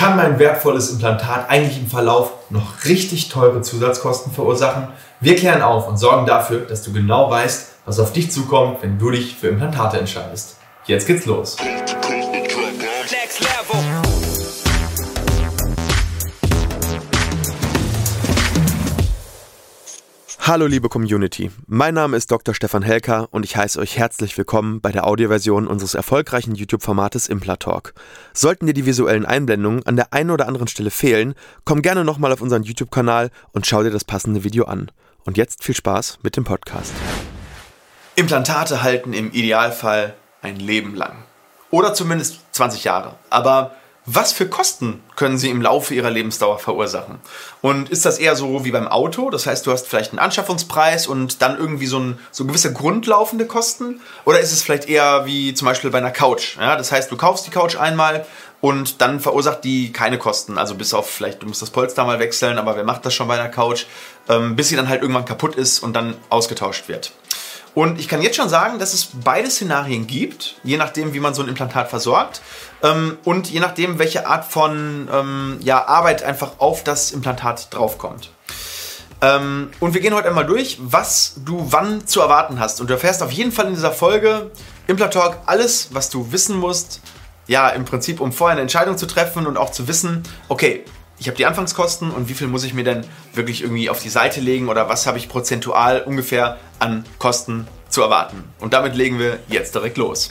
Kann mein wertvolles Implantat eigentlich im Verlauf noch richtig teure Zusatzkosten verursachen? Wir klären auf und sorgen dafür, dass du genau weißt, was auf dich zukommt, wenn du dich für Implantate entscheidest. Jetzt geht's los. Hallo liebe Community, mein Name ist Dr. Stefan Helker und ich heiße euch herzlich willkommen bei der Audioversion unseres erfolgreichen YouTube-Formates Implatalk. Sollten dir die visuellen Einblendungen an der einen oder anderen Stelle fehlen, komm gerne nochmal auf unseren YouTube-Kanal und schau dir das passende Video an. Und jetzt viel Spaß mit dem Podcast. Implantate halten im Idealfall ein Leben lang. Oder zumindest 20 Jahre. Aber was für Kosten können sie im Laufe ihrer Lebensdauer verursachen? Und ist das eher so wie beim Auto? Das heißt, du hast vielleicht einen Anschaffungspreis und dann irgendwie so, ein, so gewisse grundlaufende Kosten? Oder ist es vielleicht eher wie zum Beispiel bei einer Couch? Ja, das heißt, du kaufst die Couch einmal und dann verursacht die keine Kosten. Also bis auf vielleicht, du musst das Polster mal wechseln, aber wer macht das schon bei einer Couch? Ähm, bis sie dann halt irgendwann kaputt ist und dann ausgetauscht wird. Und ich kann jetzt schon sagen, dass es beide Szenarien gibt, je nachdem, wie man so ein Implantat versorgt ähm, und je nachdem, welche Art von ähm, ja, Arbeit einfach auf das Implantat draufkommt. Ähm, und wir gehen heute einmal durch, was du wann zu erwarten hast. Und du erfährst auf jeden Fall in dieser Folge Implantalk alles, was du wissen musst, ja, im Prinzip, um vorher eine Entscheidung zu treffen und auch zu wissen, okay, ich habe die Anfangskosten und wie viel muss ich mir denn wirklich irgendwie auf die Seite legen oder was habe ich prozentual ungefähr an Kosten zu erwarten. Und damit legen wir jetzt direkt los.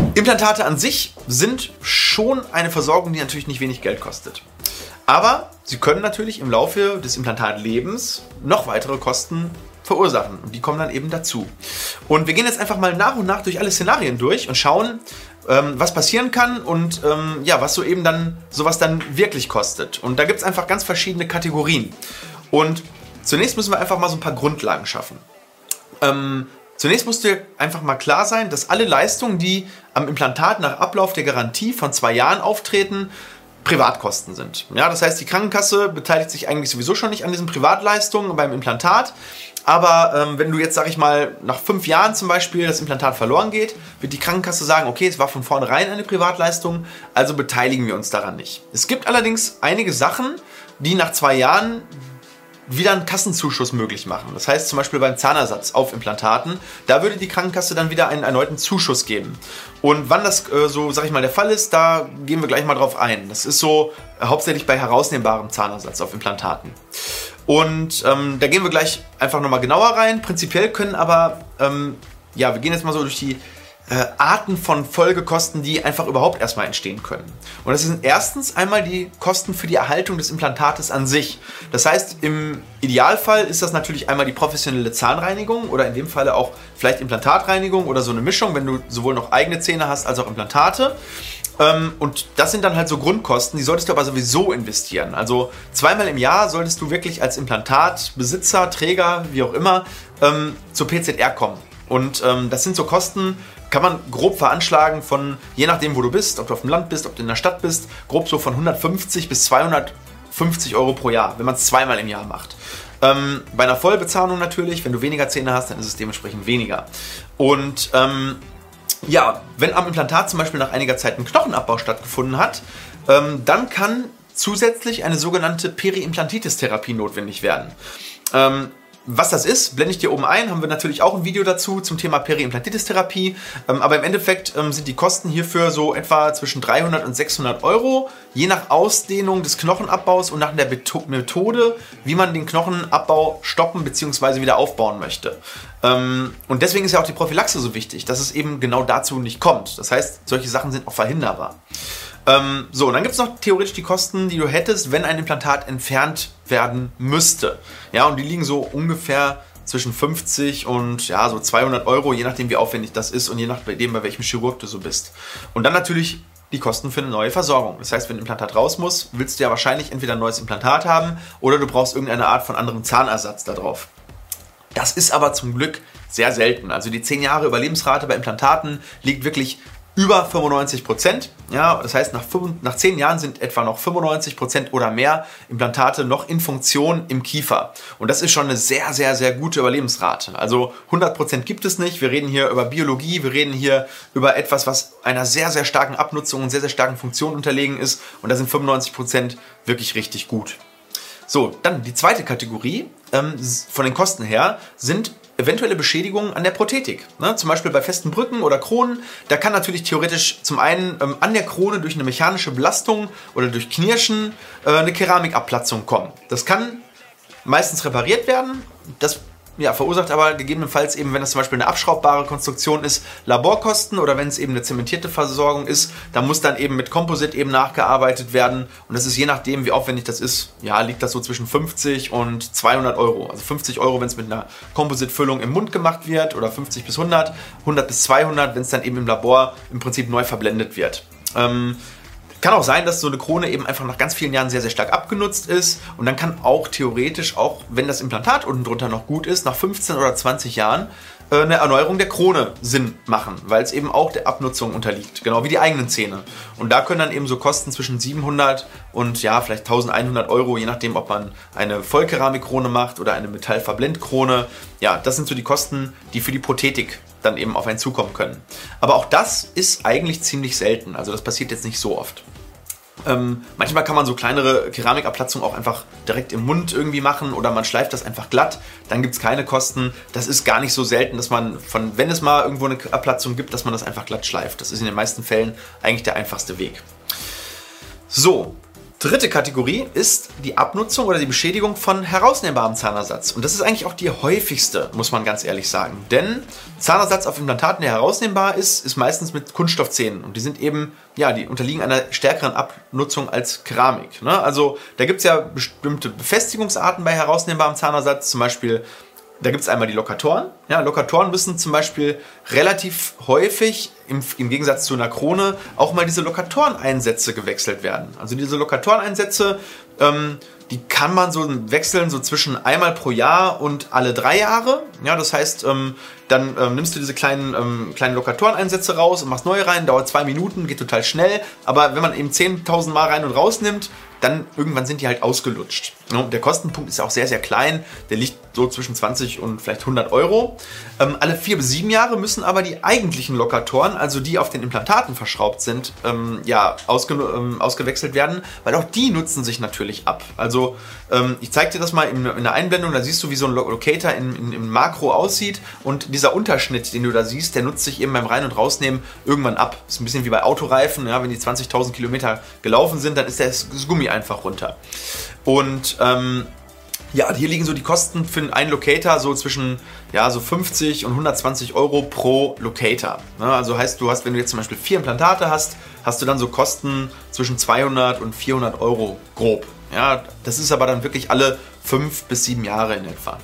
Implantate an sich sind schon eine Versorgung, die natürlich nicht wenig Geld kostet. Aber sie können natürlich im Laufe des Implantatlebens noch weitere Kosten verursachen. Und die kommen dann eben dazu. Und wir gehen jetzt einfach mal nach und nach durch alle Szenarien durch und schauen, ähm, was passieren kann und ähm, ja, was so eben dann sowas dann wirklich kostet. Und da gibt es einfach ganz verschiedene Kategorien. Und zunächst müssen wir einfach mal so ein paar Grundlagen schaffen. Ähm, Zunächst muss dir einfach mal klar sein, dass alle Leistungen, die am Implantat nach Ablauf der Garantie von zwei Jahren auftreten, Privatkosten sind. Ja, das heißt, die Krankenkasse beteiligt sich eigentlich sowieso schon nicht an diesen Privatleistungen beim Implantat. Aber ähm, wenn du jetzt, sag ich mal, nach fünf Jahren zum Beispiel das Implantat verloren geht, wird die Krankenkasse sagen, okay, es war von vornherein eine Privatleistung, also beteiligen wir uns daran nicht. Es gibt allerdings einige Sachen, die nach zwei Jahren wieder einen Kassenzuschuss möglich machen. Das heißt zum Beispiel beim Zahnersatz auf Implantaten, da würde die Krankenkasse dann wieder einen erneuten Zuschuss geben. Und wann das äh, so, sag ich mal, der Fall ist, da gehen wir gleich mal drauf ein. Das ist so äh, hauptsächlich bei herausnehmbarem Zahnersatz auf Implantaten. Und ähm, da gehen wir gleich einfach nochmal genauer rein. Prinzipiell können aber, ähm, ja, wir gehen jetzt mal so durch die äh, Arten von Folgekosten, die einfach überhaupt erstmal entstehen können. Und das sind erstens einmal die Kosten für die Erhaltung des Implantates an sich. Das heißt, im Idealfall ist das natürlich einmal die professionelle Zahnreinigung oder in dem Falle auch vielleicht Implantatreinigung oder so eine Mischung, wenn du sowohl noch eigene Zähne hast als auch Implantate. Ähm, und das sind dann halt so Grundkosten, die solltest du aber sowieso investieren. Also zweimal im Jahr solltest du wirklich als Implantatbesitzer, Träger, wie auch immer, ähm, zur PZR kommen. Und ähm, das sind so Kosten, kann man grob veranschlagen von, je nachdem wo du bist, ob du auf dem Land bist, ob du in der Stadt bist, grob so von 150 bis 250 Euro pro Jahr, wenn man es zweimal im Jahr macht. Ähm, bei einer Vollbezahlung natürlich, wenn du weniger Zähne hast, dann ist es dementsprechend weniger. Und ähm, ja, wenn am Implantat zum Beispiel nach einiger Zeit ein Knochenabbau stattgefunden hat, ähm, dann kann zusätzlich eine sogenannte Periimplantitis-Therapie notwendig werden. Ähm, was das ist, blende ich dir oben ein. Haben wir natürlich auch ein Video dazu zum Thema Periimplantitis-Therapie. Ähm, aber im Endeffekt ähm, sind die Kosten hierfür so etwa zwischen 300 und 600 Euro, je nach Ausdehnung des Knochenabbaus und nach der Methode, wie man den Knochenabbau stoppen bzw. wieder aufbauen möchte. Ähm, und deswegen ist ja auch die Prophylaxe so wichtig, dass es eben genau dazu nicht kommt. Das heißt, solche Sachen sind auch verhinderbar. Ähm, so, und dann gibt es noch theoretisch die Kosten, die du hättest, wenn ein Implantat entfernt werden müsste. Ja, und die liegen so ungefähr zwischen 50 und ja, so 200 Euro, je nachdem wie aufwendig das ist und je nachdem, bei welchem Chirurg du so bist. Und dann natürlich die Kosten für eine neue Versorgung. Das heißt, wenn ein Implantat raus muss, willst du ja wahrscheinlich entweder ein neues Implantat haben oder du brauchst irgendeine Art von anderem Zahnersatz darauf. Das ist aber zum Glück sehr selten. Also die 10 Jahre Überlebensrate bei Implantaten liegt wirklich über 95 Prozent. Ja, das heißt, nach, 5, nach 10 Jahren sind etwa noch 95 Prozent oder mehr Implantate noch in Funktion im Kiefer. Und das ist schon eine sehr, sehr, sehr gute Überlebensrate. Also 100 Prozent gibt es nicht. Wir reden hier über Biologie, wir reden hier über etwas, was einer sehr, sehr starken Abnutzung und sehr, sehr starken Funktion unterlegen ist. Und da sind 95 Prozent wirklich richtig gut. So, dann die zweite Kategorie ähm, von den Kosten her sind eventuelle Beschädigungen an der Prothetik. Ne? Zum Beispiel bei festen Brücken oder Kronen. Da kann natürlich theoretisch zum einen ähm, an der Krone durch eine mechanische Belastung oder durch Knirschen äh, eine Keramikabplatzung kommen. Das kann meistens repariert werden. Das ja, verursacht aber gegebenenfalls eben, wenn es zum Beispiel eine abschraubbare Konstruktion ist, Laborkosten oder wenn es eben eine zementierte Versorgung ist, dann muss dann eben mit Komposit eben nachgearbeitet werden und das ist je nachdem, wie aufwendig das ist, ja, liegt das so zwischen 50 und 200 Euro. Also 50 Euro, wenn es mit einer Kompositfüllung im Mund gemacht wird oder 50 bis 100, 100 bis 200, wenn es dann eben im Labor im Prinzip neu verblendet wird. Ähm, kann auch sein, dass so eine Krone eben einfach nach ganz vielen Jahren sehr, sehr stark abgenutzt ist. Und dann kann auch theoretisch, auch wenn das Implantat unten drunter noch gut ist, nach 15 oder 20 Jahren eine Erneuerung der Krone Sinn machen, weil es eben auch der Abnutzung unterliegt, genau wie die eigenen Zähne. Und da können dann eben so Kosten zwischen 700 und ja, vielleicht 1100 Euro, je nachdem, ob man eine Vollkeramikkrone macht oder eine Metallverblendkrone. Ja, das sind so die Kosten, die für die Prothetik dann eben auf einen zukommen können. Aber auch das ist eigentlich ziemlich selten, also das passiert jetzt nicht so oft. Ähm, manchmal kann man so kleinere Keramikabplatzungen auch einfach direkt im Mund irgendwie machen oder man schleift das einfach glatt. Dann gibt es keine Kosten. Das ist gar nicht so selten, dass man von, wenn es mal irgendwo eine Abplatzung gibt, dass man das einfach glatt schleift. Das ist in den meisten Fällen eigentlich der einfachste Weg. So, Dritte Kategorie ist die Abnutzung oder die Beschädigung von herausnehmbarem Zahnersatz. Und das ist eigentlich auch die häufigste, muss man ganz ehrlich sagen. Denn Zahnersatz auf Implantaten, der herausnehmbar ist, ist meistens mit Kunststoffzähnen. Und die sind eben, ja, die unterliegen einer stärkeren Abnutzung als Keramik. Ne? Also da gibt es ja bestimmte Befestigungsarten bei herausnehmbarem Zahnersatz, zum Beispiel da gibt es einmal die Lokatoren. Ja, Lokatoren müssen zum Beispiel relativ häufig im, im Gegensatz zu einer Krone auch mal diese Lokatoreneinsätze gewechselt werden. Also diese Lokatoreneinsätze, ähm, die kann man so wechseln so zwischen einmal pro Jahr und alle drei Jahre. Ja, das heißt, ähm, dann ähm, nimmst du diese kleinen, ähm, kleinen Lokatoreneinsätze raus und machst neue rein, dauert zwei Minuten, geht total schnell. Aber wenn man eben 10.000 Mal rein und raus nimmt, dann irgendwann sind die halt ausgelutscht. Der Kostenpunkt ist auch sehr, sehr klein. Der liegt so zwischen 20 und vielleicht 100 Euro. Ähm, alle vier bis sieben Jahre müssen aber die eigentlichen Lokatoren, also die auf den Implantaten verschraubt sind, ähm, ja, ausge ähm, ausgewechselt werden, weil auch die nutzen sich natürlich ab. Also ähm, ich zeige dir das mal in, in, der Einblendung, da siehst du, wie so ein Locator in, in, im Makro aussieht und dieser Unterschnitt, den du da siehst, der nutzt sich eben beim Rein- und Rausnehmen irgendwann ab. Das ist ein bisschen wie bei Autoreifen, ja, wenn die 20.000 Kilometer gelaufen sind, dann ist das Gummi einfach runter. Und ähm, ja, hier liegen so die Kosten für einen Locator so zwischen ja, so 50 und 120 Euro pro Locator. Ne? Also heißt, du hast, wenn du jetzt zum Beispiel vier Implantate hast, hast du dann so Kosten zwischen 200 und 400 Euro grob. Ja, das ist aber dann wirklich alle fünf bis sieben Jahre in etwa.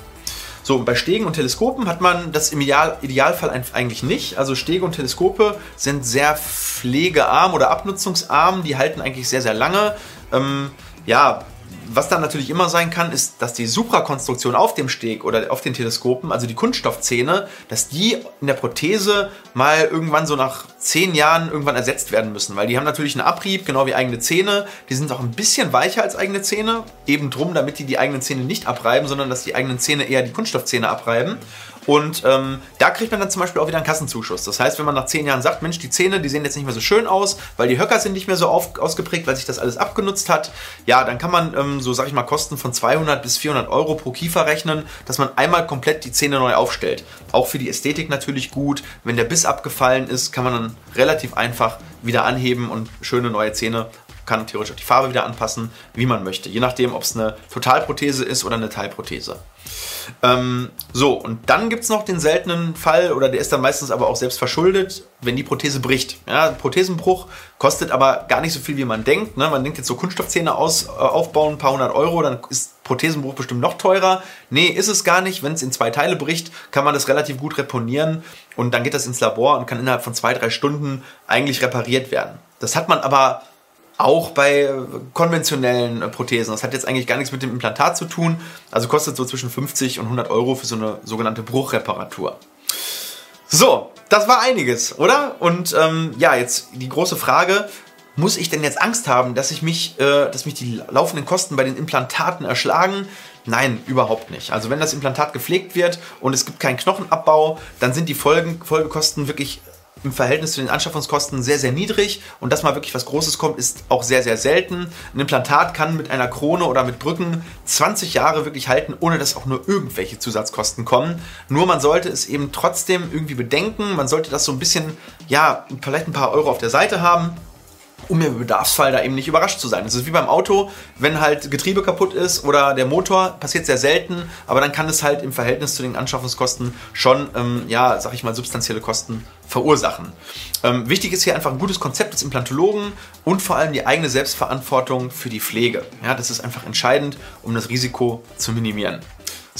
So, bei Stegen und Teleskopen hat man das im Ideal, Idealfall eigentlich nicht. Also Stege und Teleskope sind sehr pflegearm oder abnutzungsarm, die halten eigentlich sehr, sehr lange. Ähm, ja, was dann natürlich immer sein kann, ist, dass die Suprakonstruktion auf dem Steg oder auf den Teleskopen, also die Kunststoffzähne, dass die in der Prothese mal irgendwann so nach zehn Jahren irgendwann ersetzt werden müssen, weil die haben natürlich einen Abrieb, genau wie eigene Zähne. Die sind auch ein bisschen weicher als eigene Zähne, eben drum, damit die die eigenen Zähne nicht abreiben, sondern dass die eigenen Zähne eher die Kunststoffzähne abreiben. Und ähm, da kriegt man dann zum Beispiel auch wieder einen Kassenzuschuss. Das heißt, wenn man nach zehn Jahren sagt, Mensch, die Zähne, die sehen jetzt nicht mehr so schön aus, weil die Höcker sind nicht mehr so auf, ausgeprägt, weil sich das alles abgenutzt hat, ja, dann kann man ähm, so, sag ich mal, Kosten von 200 bis 400 Euro pro Kiefer rechnen, dass man einmal komplett die Zähne neu aufstellt. Auch für die Ästhetik natürlich gut. Wenn der Biss abgefallen ist, kann man dann relativ einfach wieder anheben und schöne neue Zähne kann theoretisch auch die Farbe wieder anpassen, wie man möchte. Je nachdem, ob es eine Totalprothese ist oder eine Teilprothese. Ähm, so, und dann gibt es noch den seltenen Fall, oder der ist dann meistens aber auch selbst verschuldet, wenn die Prothese bricht. Ja, Prothesenbruch kostet aber gar nicht so viel, wie man denkt. Ne? Man denkt jetzt so Kunststoffzähne aus, äh, aufbauen, ein paar hundert Euro, dann ist Prothesenbruch bestimmt noch teurer. Nee, ist es gar nicht. Wenn es in zwei Teile bricht, kann man das relativ gut reponieren und dann geht das ins Labor und kann innerhalb von zwei, drei Stunden eigentlich repariert werden. Das hat man aber auch bei konventionellen äh, Prothesen. Das hat jetzt eigentlich gar nichts mit dem Implantat zu tun. Also kostet so zwischen 50 und 100 Euro für so eine sogenannte Bruchreparatur. So, das war einiges, oder? Und ähm, ja, jetzt die große Frage, muss ich denn jetzt Angst haben, dass ich mich, äh, dass mich die laufenden Kosten bei den Implantaten erschlagen? Nein, überhaupt nicht. Also wenn das Implantat gepflegt wird und es gibt keinen Knochenabbau, dann sind die Folgen, Folgekosten wirklich im Verhältnis zu den Anschaffungskosten sehr, sehr niedrig und dass mal wirklich was Großes kommt, ist auch sehr, sehr selten. Ein Implantat kann mit einer Krone oder mit Brücken 20 Jahre wirklich halten, ohne dass auch nur irgendwelche Zusatzkosten kommen. Nur man sollte es eben trotzdem irgendwie bedenken. Man sollte das so ein bisschen, ja, vielleicht ein paar Euro auf der Seite haben um im Bedarfsfall da eben nicht überrascht zu sein. Das ist wie beim Auto, wenn halt Getriebe kaputt ist oder der Motor, passiert sehr selten, aber dann kann es halt im Verhältnis zu den Anschaffungskosten schon, ähm, ja, sag ich mal, substanzielle Kosten verursachen. Ähm, wichtig ist hier einfach ein gutes Konzept des Implantologen und vor allem die eigene Selbstverantwortung für die Pflege. Ja, das ist einfach entscheidend, um das Risiko zu minimieren.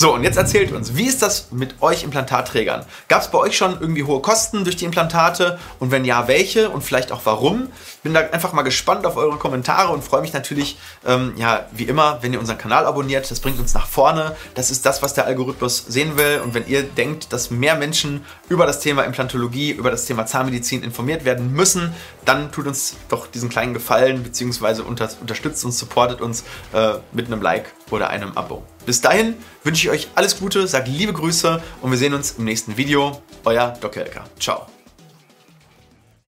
So, und jetzt erzählt uns, wie ist das mit euch Implantatträgern? Gab es bei euch schon irgendwie hohe Kosten durch die Implantate? Und wenn ja, welche? Und vielleicht auch warum? Bin da einfach mal gespannt auf eure Kommentare und freue mich natürlich, ähm, ja, wie immer, wenn ihr unseren Kanal abonniert. Das bringt uns nach vorne. Das ist das, was der Algorithmus sehen will. Und wenn ihr denkt, dass mehr Menschen über das Thema Implantologie, über das Thema Zahnmedizin informiert werden müssen, dann tut uns doch diesen kleinen Gefallen, beziehungsweise unter, unterstützt uns, supportet uns äh, mit einem Like oder einem Abo. Bis dahin wünsche ich euch alles Gute, sage liebe Grüße und wir sehen uns im nächsten Video. Euer Dr. Elker. Ciao.